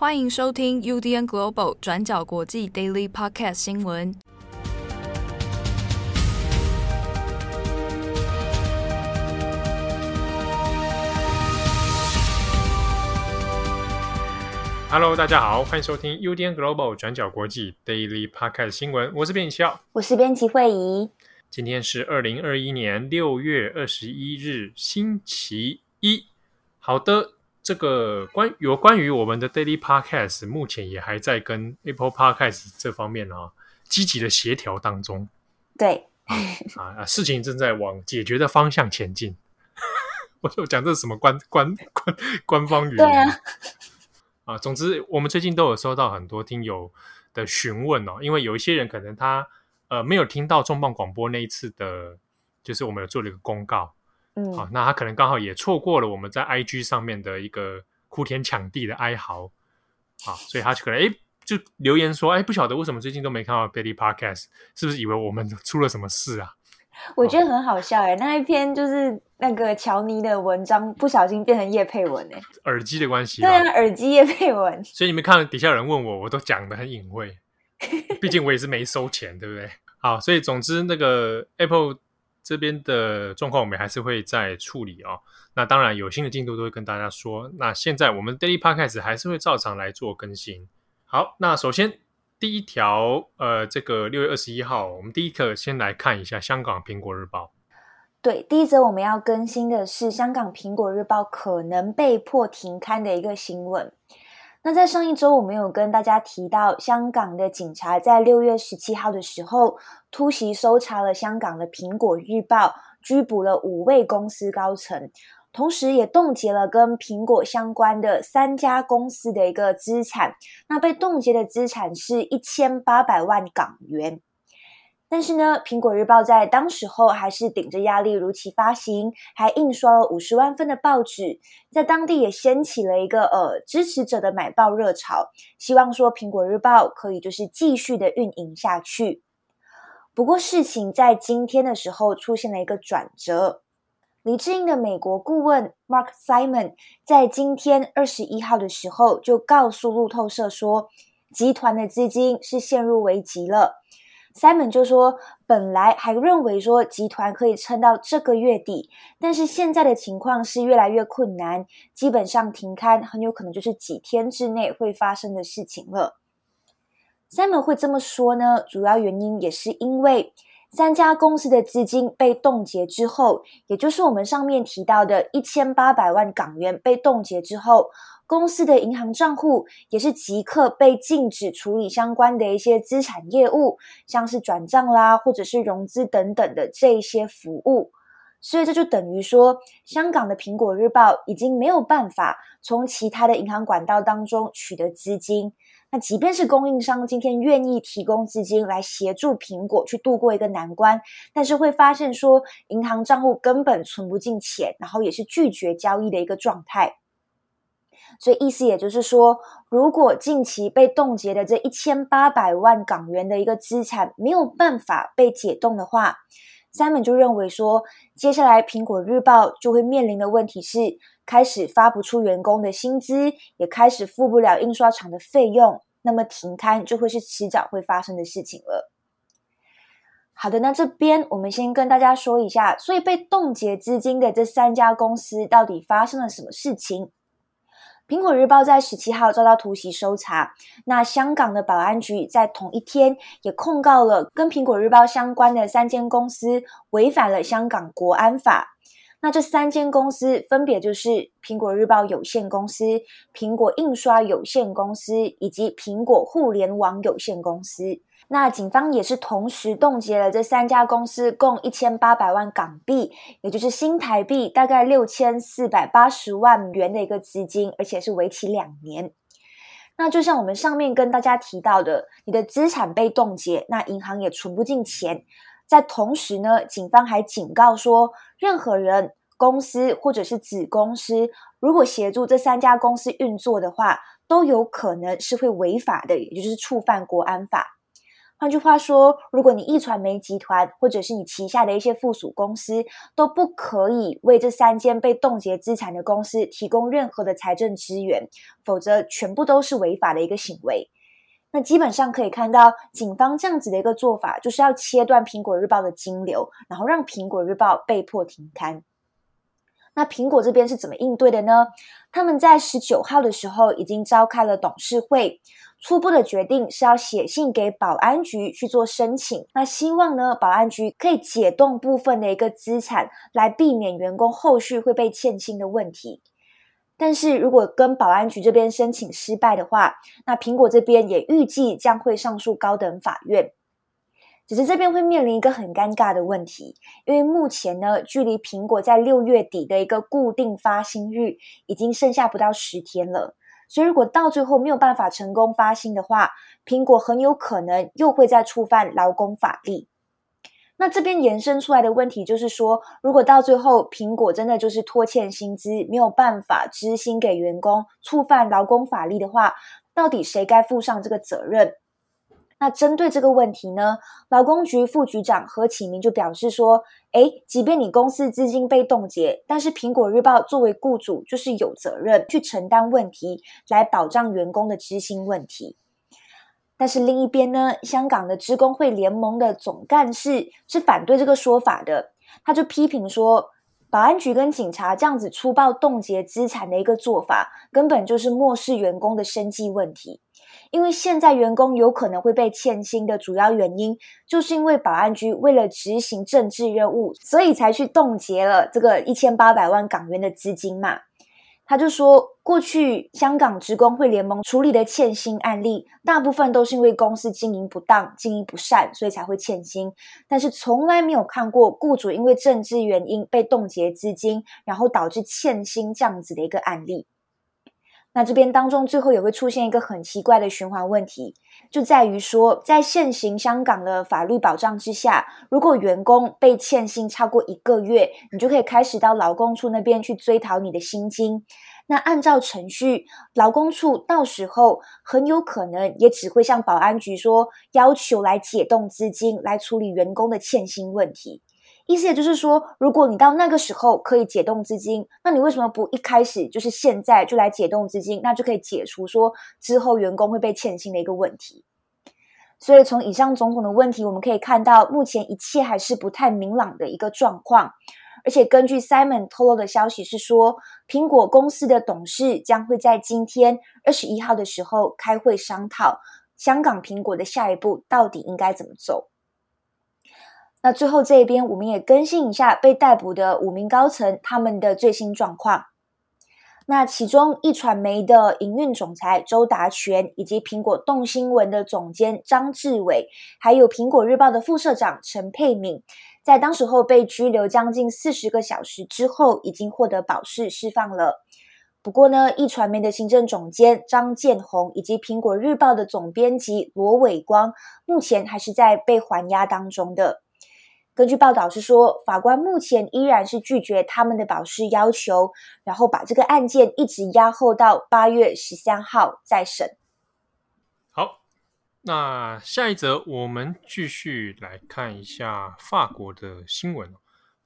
欢迎收听 UDN Global 转角国际 Daily Podcast 新闻。Hello，大家好，欢迎收听 UDN Global 转角国际 Daily Podcast 新闻。我是编辑七，我是编辑惠仪。今天是二零二一年六月二十一日，星期一。好的。这个关有关于我们的 Daily Podcast，目前也还在跟 Apple Podcast 这方面啊积极的协调当中。对啊啊，事情正在往解决的方向前进。我就讲这是什么官官官官方语言？对啊。啊，总之我们最近都有收到很多听友的询问哦，因为有一些人可能他呃没有听到重磅广播那一次的，就是我们有做了一个公告。嗯，好，那他可能刚好也错过了我们在 IG 上面的一个哭天抢地的哀嚎，好，所以他就可能哎，就留言说，哎，不晓得为什么最近都没看到 Daily Podcast，是不是以为我们出了什么事啊？我觉得很好笑哎，那一篇就是那个乔尼的文章，不小心变成叶佩文哎，耳机的关系，对啊，耳机叶佩文，所以你们看底下有人问我，我都讲的很隐晦，毕竟我也是没收钱，对不对？好，所以总之那个 Apple。这边的状况我们还是会再处理哦。那当然有新的进度都会跟大家说。那现在我们 Daily Podcast 还是会照常来做更新。好，那首先第一条，呃，这个六月二十一号，我们第一个先来看一下香港苹果日报。对，第一则我们要更新的是香港苹果日报可能被迫停刊的一个新闻。那在上一周，我们有跟大家提到，香港的警察在六月十七号的时候突袭搜查了香港的苹果日报，拘捕了五位公司高层，同时也冻结了跟苹果相关的三家公司的一个资产。那被冻结的资产是一千八百万港元。但是呢，苹果日报在当时候还是顶着压力如期发行，还印刷了五十万份的报纸，在当地也掀起了一个呃支持者的买报热潮，希望说苹果日报可以就是继续的运营下去。不过事情在今天的时候出现了一个转折，李智英的美国顾问 Mark Simon 在今天二十一号的时候就告诉路透社说，集团的资金是陷入危机了。Simon 就说，本来还认为说集团可以撑到这个月底，但是现在的情况是越来越困难，基本上停刊很有可能就是几天之内会发生的事情了。Simon 会这么说呢，主要原因也是因为三家公司的资金被冻结之后，也就是我们上面提到的一千八百万港元被冻结之后。公司的银行账户也是即刻被禁止处理相关的一些资产业务，像是转账啦，或者是融资等等的这些服务。所以这就等于说，香港的苹果日报已经没有办法从其他的银行管道当中取得资金。那即便是供应商今天愿意提供资金来协助苹果去度过一个难关，但是会发现说，银行账户根本存不进钱，然后也是拒绝交易的一个状态。所以意思也就是说，如果近期被冻结的这一千八百万港元的一个资产没有办法被解冻的话，Sam 就认为说，接下来苹果日报就会面临的问题是，开始发不出员工的薪资，也开始付不了印刷厂的费用，那么停刊就会是迟早会发生的事情了。好的，那这边我们先跟大家说一下，所以被冻结资金的这三家公司到底发生了什么事情？苹果日报在十七号遭到突袭搜查，那香港的保安局在同一天也控告了跟苹果日报相关的三间公司违反了香港国安法。那这三间公司分别就是苹果日报有限公司、苹果印刷有限公司以及苹果互联网有限公司。那警方也是同时冻结了这三家公司共一千八百万港币，也就是新台币大概六千四百八十万元的一个资金，而且是为期两年。那就像我们上面跟大家提到的，你的资产被冻结，那银行也存不进钱。在同时呢，警方还警告说，任何人、公司或者是子公司，如果协助这三家公司运作的话，都有可能是会违法的，也就是触犯国安法。换句话说，如果你一传媒集团或者是你旗下的一些附属公司都不可以为这三间被冻结资产的公司提供任何的财政资源，否则全部都是违法的一个行为。那基本上可以看到，警方这样子的一个做法，就是要切断苹果日报的金流，然后让苹果日报被迫停刊。那苹果这边是怎么应对的呢？他们在十九号的时候已经召开了董事会。初步的决定是要写信给保安局去做申请，那希望呢，保安局可以解冻部分的一个资产，来避免员工后续会被欠薪的问题。但是如果跟保安局这边申请失败的话，那苹果这边也预计将会上诉高等法院。只是这边会面临一个很尴尬的问题，因为目前呢，距离苹果在六月底的一个固定发薪日已经剩下不到十天了。所以，如果到最后没有办法成功发薪的话，苹果很有可能又会再触犯劳工法例。那这边延伸出来的问题就是说，如果到最后苹果真的就是拖欠薪资，没有办法支薪给员工，触犯劳工法例的话，到底谁该负上这个责任？那针对这个问题呢，劳工局副局长何启明就表示说：“诶，即便你公司资金被冻结，但是苹果日报作为雇主，就是有责任去承担问题，来保障员工的资薪问题。但是另一边呢，香港的职工会联盟的总干事是反对这个说法的，他就批评说，保安局跟警察这样子粗暴冻结资产的一个做法，根本就是漠视员工的生计问题。”因为现在员工有可能会被欠薪的主要原因，就是因为保安局为了执行政治任务，所以才去冻结了这个一千八百万港元的资金嘛。他就说，过去香港职工会联盟处理的欠薪案例，大部分都是因为公司经营不当、经营不善，所以才会欠薪，但是从来没有看过雇主因为政治原因被冻结资金，然后导致欠薪这样子的一个案例。那这边当中最后也会出现一个很奇怪的循环问题，就在于说，在现行香港的法律保障之下，如果员工被欠薪超过一个月，你就可以开始到劳工处那边去追讨你的薪金。那按照程序，劳工处到时候很有可能也只会向保安局说，要求来解冻资金，来处理员工的欠薪问题。意思也就是说，如果你到那个时候可以解冻资金，那你为什么不一开始就是现在就来解冻资金？那就可以解除说之后员工会被欠薪的一个问题。所以从以上种种的问题，我们可以看到，目前一切还是不太明朗的一个状况。而且根据 Simon 透露的消息是说，苹果公司的董事将会在今天二十一号的时候开会商讨香港苹果的下一步到底应该怎么走。那最后这一边，我们也更新一下被逮捕的五名高层他们的最新状况。那其中，一传媒的营运总裁周达权，以及苹果动新闻的总监张志伟，还有苹果日报的副社长陈佩敏，在当时候被拘留将近四十个小时之后，已经获得保释释放了。不过呢，一传媒的行政总监张建宏，以及苹果日报的总编辑罗伟光，目前还是在被还押当中的。根据报道是说，法官目前依然是拒绝他们的保释要求，然后把这个案件一直押后到八月十三号再审。好，那下一则我们继续来看一下法国的新闻。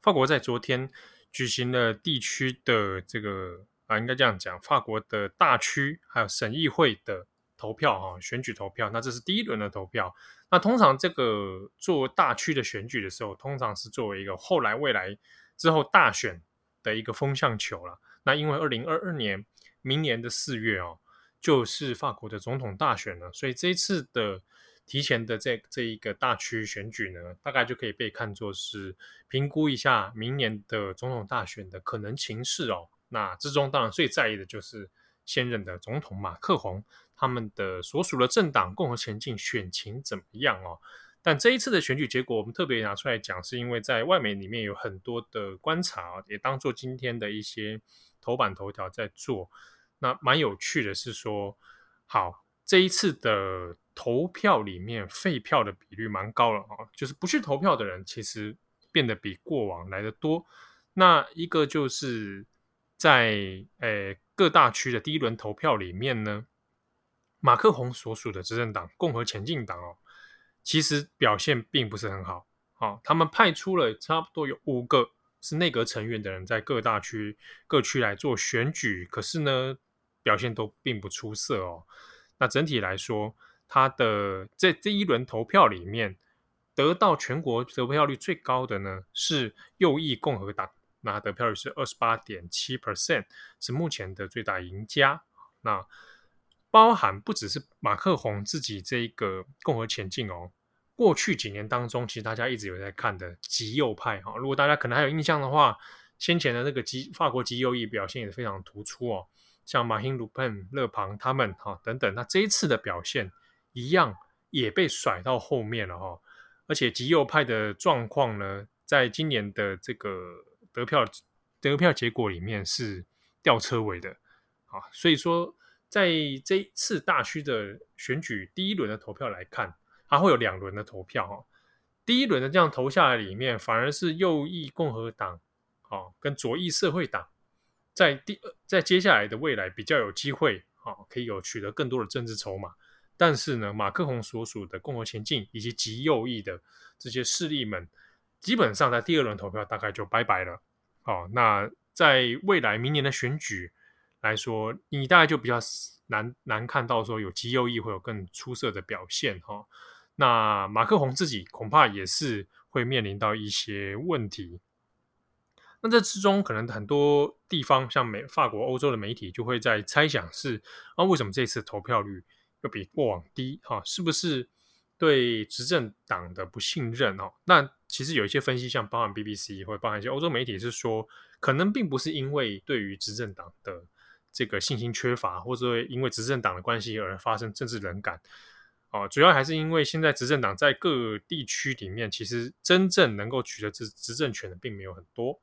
法国在昨天举行了地区的这个啊，应该这样讲，法国的大区还有省议会的投票哈，选举投票。那这是第一轮的投票。那通常这个做大区的选举的时候，通常是作为一个后来未来之后大选的一个风向球了。那因为二零二二年明年的四月哦，就是法国的总统大选了，所以这一次的提前的这这一个大区选举呢，大概就可以被看作是评估一下明年的总统大选的可能情势哦。那之中当然最在意的就是现任的总统马克宏。他们的所属的政党共和前进选情怎么样哦？但这一次的选举结果，我们特别拿出来讲，是因为在外媒里面有很多的观察，也当做今天的一些头版头条在做。那蛮有趣的是说，好，这一次的投票里面废票的比率蛮高了啊，就是不去投票的人其实变得比过往来得多。那一个就是在诶各大区的第一轮投票里面呢。马克宏所属的执政党共和前进党哦，其实表现并不是很好。啊，他们派出了差不多有五个是内阁成员的人在各大区各区来做选举，可是呢，表现都并不出色哦。那整体来说，他的在这一轮投票里面，得到全国得票率最高的呢是右翼共和党，那得票率是二十八点七 percent，是目前的最大赢家。那包含不只是马克宏自己这一个共和前进哦。过去几年当中，其实大家一直有在看的极右派哈，如果大家可能还有印象的话，先前的那个极法国极右翼表现也是非常突出哦，像马欣·鲁本、勒庞他们哈等等，那这一次的表现一样也被甩到后面了哈，而且极右派的状况呢，在今年的这个得票得票结果里面是吊车尾的啊，所以说在这一次大区的选举第一轮的投票来看。它会有两轮的投票哈，第一轮的这样投下来里面，反而是右翼共和党，啊，跟左翼社会党，在第二在接下来的未来比较有机会，啊，可以有取得更多的政治筹码。但是呢，马克宏所属的共和前进以及极右翼的这些势力们，基本上在第二轮投票大概就拜拜了。好，那在未来明年的选举来说，你大概就比较难难看到说有极右翼会有更出色的表现哈。那马克宏自己恐怕也是会面临到一些问题。那这之中，可能很多地方，像美、法国、欧洲的媒体就会在猜想是：啊，为什么这次投票率又比过往低？哈，是不是对执政党的不信任？哦，那其实有一些分析，像包含 BBC 或包含一些欧洲媒体是说，可能并不是因为对于执政党的这个信心缺乏，或者因为执政党的关系而发生政治冷感。哦，主要还是因为现在执政党在各地区里面，其实真正能够取得执执政权的并没有很多。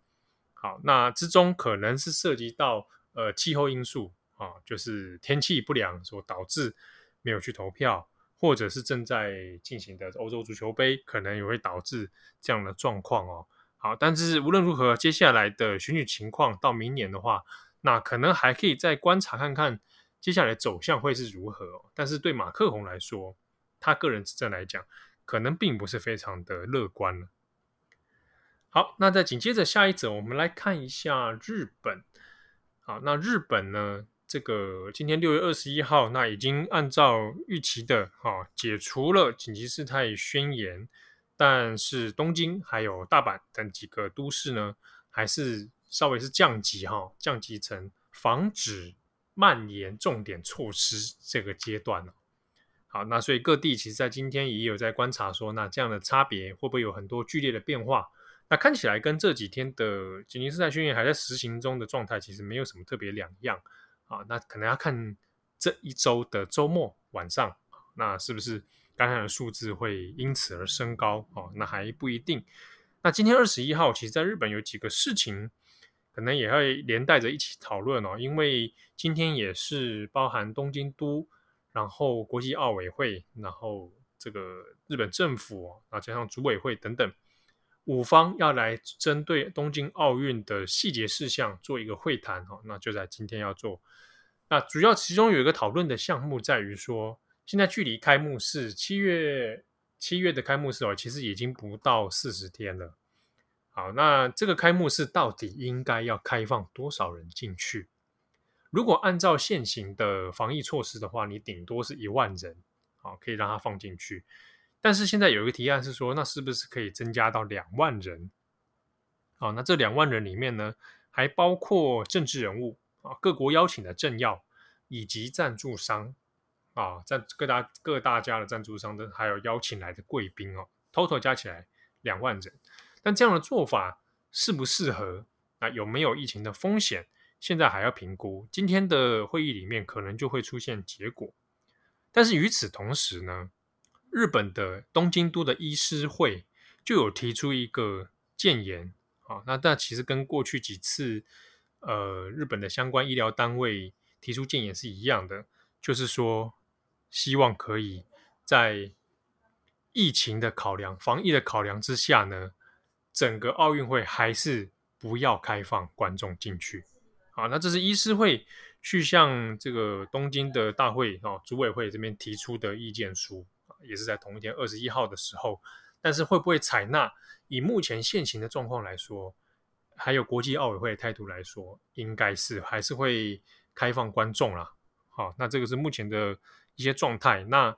好，那之中可能是涉及到呃气候因素啊，就是天气不良所导致没有去投票，或者是正在进行的欧洲足球杯，可能也会导致这样的状况哦。好，但是无论如何，接下来的选举情况到明年的话，那可能还可以再观察看看。接下来走向会是如何哦？但是对马克宏来说，他个人执政来讲，可能并不是非常的乐观了。好，那再紧接着下一则，我们来看一下日本。好，那日本呢？这个今天六月二十一号，那已经按照预期的哈解除了紧急事态宣言，但是东京还有大阪等几个都市呢，还是稍微是降级哈，降级成防止。蔓延重点措施这个阶段了，好，那所以各地其实，在今天也有在观察说，那这样的差别会不会有很多剧烈的变化？那看起来跟这几天的紧急事态宣言还在实行中的状态，其实没有什么特别两样啊。那可能要看这一周的周末晚上，那是不是感染的数字会因此而升高？哦，那还不一定。那今天二十一号，其实在日本有几个事情。可能也会连带着一起讨论哦，因为今天也是包含东京都，然后国际奥委会，然后这个日本政府啊，加上组委会等等，五方要来针对东京奥运的细节事项做一个会谈哈，那就在今天要做。那主要其中有一个讨论的项目在于说，现在距离开幕式七月七月的开幕式哦，其实已经不到四十天了。好，那这个开幕式到底应该要开放多少人进去？如果按照现行的防疫措施的话，你顶多是一万人，好，可以让他放进去。但是现在有一个提案是说，那是不是可以增加到两万人？好，那这两万人里面呢，还包括政治人物啊，各国邀请的政要以及赞助商啊，在各大各大家的赞助商的，还有邀请来的贵宾哦，total 加起来两万人。但这样的做法适不适合？啊，有没有疫情的风险？现在还要评估。今天的会议里面可能就会出现结果。但是与此同时呢，日本的东京都的医师会就有提出一个建言啊，那但其实跟过去几次呃日本的相关医疗单位提出建言是一样的，就是说希望可以在疫情的考量、防疫的考量之下呢。整个奥运会还是不要开放观众进去，好，那这是医师会去向这个东京的大会啊组委会这边提出的意见书，也是在同一天二十一号的时候，但是会不会采纳？以目前现行的状况来说，还有国际奥委会的态度来说，应该是还是会开放观众啦。好，那这个是目前的一些状态。那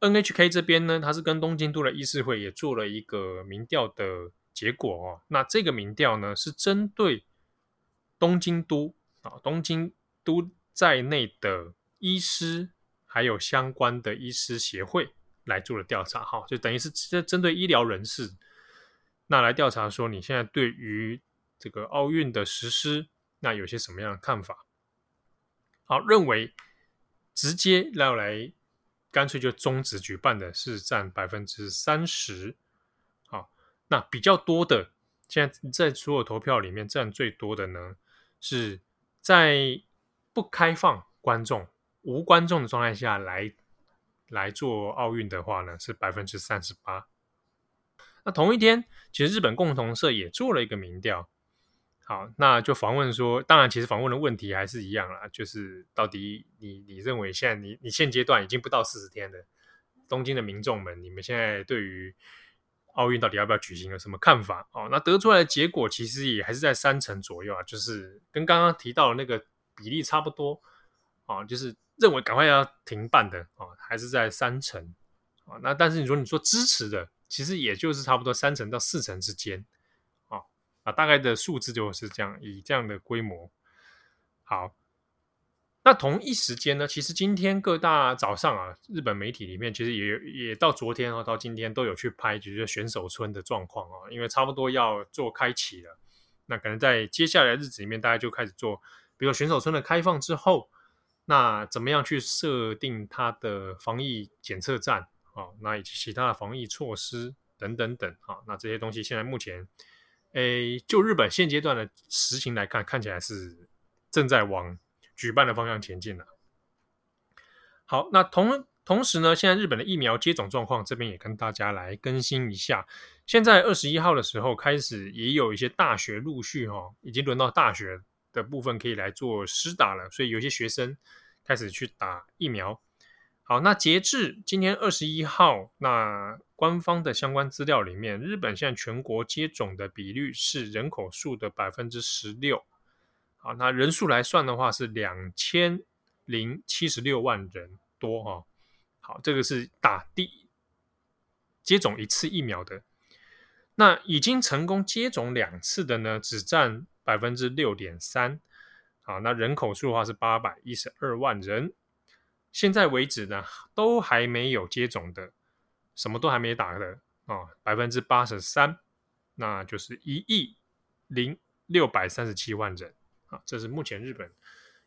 NHK 这边呢，它是跟东京都的议事会也做了一个民调的结果哦。那这个民调呢，是针对东京都啊，东京都在内的医师还有相关的医师协会来做的调查。哈，就等于是针针对医疗人士，那来调查说你现在对于这个奥运的实施，那有些什么样的看法？好，认为直接要来，干脆就终止举办的是占百分之三十。那比较多的，现在在所有投票里面占最多的呢，是在不开放观众、无观众的状态下来来做奥运的话呢，是百分之三十八。那同一天，其实日本共同社也做了一个民调。好，那就访问说，当然，其实访问的问题还是一样啦，就是到底你你认为现在你你现阶段已经不到四十天了，东京的民众们，你们现在对于奥运到底要不要举行有什么看法？哦，那得出来的结果其实也还是在三成左右啊，就是跟刚刚提到的那个比例差不多啊，就是认为赶快要停办的啊，还是在三成啊。那但是你说你说支持的，其实也就是差不多三成到四成之间。啊，大概的数字就是这样，以这样的规模。好，那同一时间呢，其实今天各大早上啊，日本媒体里面其实也也到昨天啊，到今天都有去拍，就是选手村的状况啊，因为差不多要做开启了。那可能在接下来的日子里面，大家就开始做，比如选手村的开放之后，那怎么样去设定它的防疫检测站啊？那以及其他的防疫措施等等等啊，那这些东西现在目前。诶，就日本现阶段的实情来看，看起来是正在往举办的方向前进了。好，那同同时呢，现在日本的疫苗接种状况这边也跟大家来更新一下。现在二十一号的时候开始，也有一些大学陆续哈、哦，已经轮到大学的部分可以来做施打了，所以有些学生开始去打疫苗。好，那截至今天二十一号，那官方的相关资料里面，日本现在全国接种的比率是人口数的百分之十六。好，那人数来算的话是两千零七十六万人多哈。好，这个是打第接种一次疫苗的。那已经成功接种两次的呢，只占百分之六点三。好，那人口数的话是八百一十二万人。现在为止呢，都还没有接种的，什么都还没打的啊，百分之八十三，那就是一亿零六百三十七万人啊，这是目前日本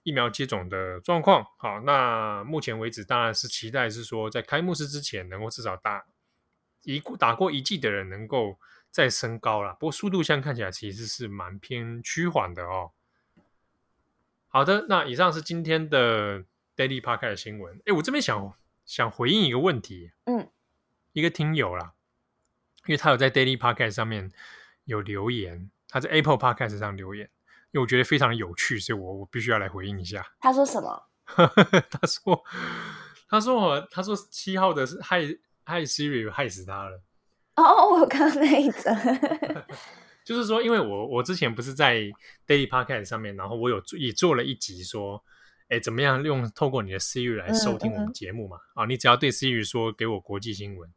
疫苗接种的状况。好，那目前为止当然是期待是说，在开幕式之前能够至少打一打过一剂的人能够再升高了。不过速度现在看起来其实是蛮偏趋缓的哦。好的，那以上是今天的。Daily Podcast 的新闻，哎，我这边想想回应一个问题，嗯，一个听友啦，因为他有在 Daily Podcast 上面有留言，他在 Apple Podcast 上留言，因为我觉得非常有趣，所以我我必须要来回应一下。他说什么？他说，他说我，他说七号的是害害 Siri 害死他了。哦，我刚刚那一则，就是说，因为我我之前不是在 Daily Podcast 上面，然后我有也做了一集说。哎，怎么样用透过你的 Siri 来收听我们节目嘛？嗯嗯、啊，你只要对 Siri 说给我国际新闻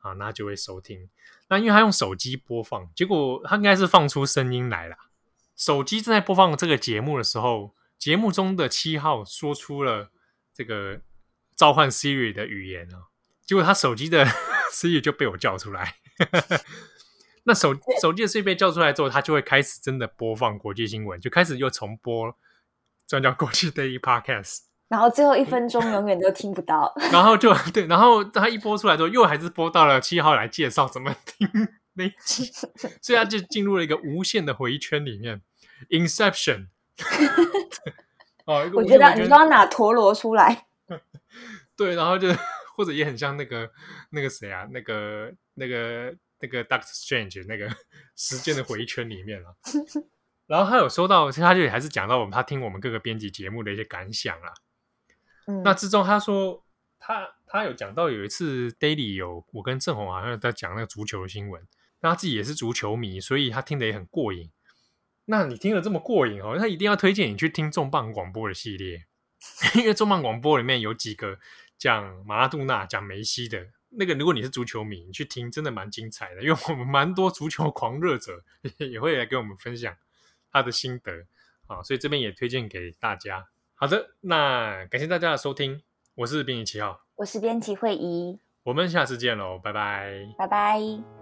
啊，那就会收听。那因为他用手机播放，结果他应该是放出声音来了。手机正在播放这个节目的时候，节目中的七号说出了这个召唤 Siri 的语言啊，结果他手机的 Siri 就被我叫出来。那手手机的 Siri 被叫出来之后，他就会开始真的播放国际新闻，就开始又重播。转角国际 Daily Podcast，然后最后一分钟永远都听不到，然后就对，然后他一播出来之后，又还是播到了七号来介绍怎么听那集，所以他就进入了一个无限的回圈里面，Inception。哦，我觉得你都要拿陀螺出来，对，然后就或者也很像那个那个谁啊，那个那个那个 Doctor Strange 那个时间的回圈里面啊。然后他有收到，他就还是讲到我们他听我们各个编辑节目的一些感想啊。嗯，那之中他说他他有讲到有一次 Daily 有我跟郑红好像在讲那个足球的新闻，那他自己也是足球迷，所以他听得也很过瘾。那你听了这么过瘾哦，他一定要推荐你去听重磅广播的系列，因为重磅广播里面有几个讲马拉杜纳、讲梅西的那个，如果你是足球迷，你去听真的蛮精彩的，因为我们蛮多足球狂热者 也会来跟我们分享他的心得。啊，所以这边也推荐给大家。好的，那感谢大家的收听，我是编辑七号，我是编辑会议，我们下次见喽，拜拜，拜拜。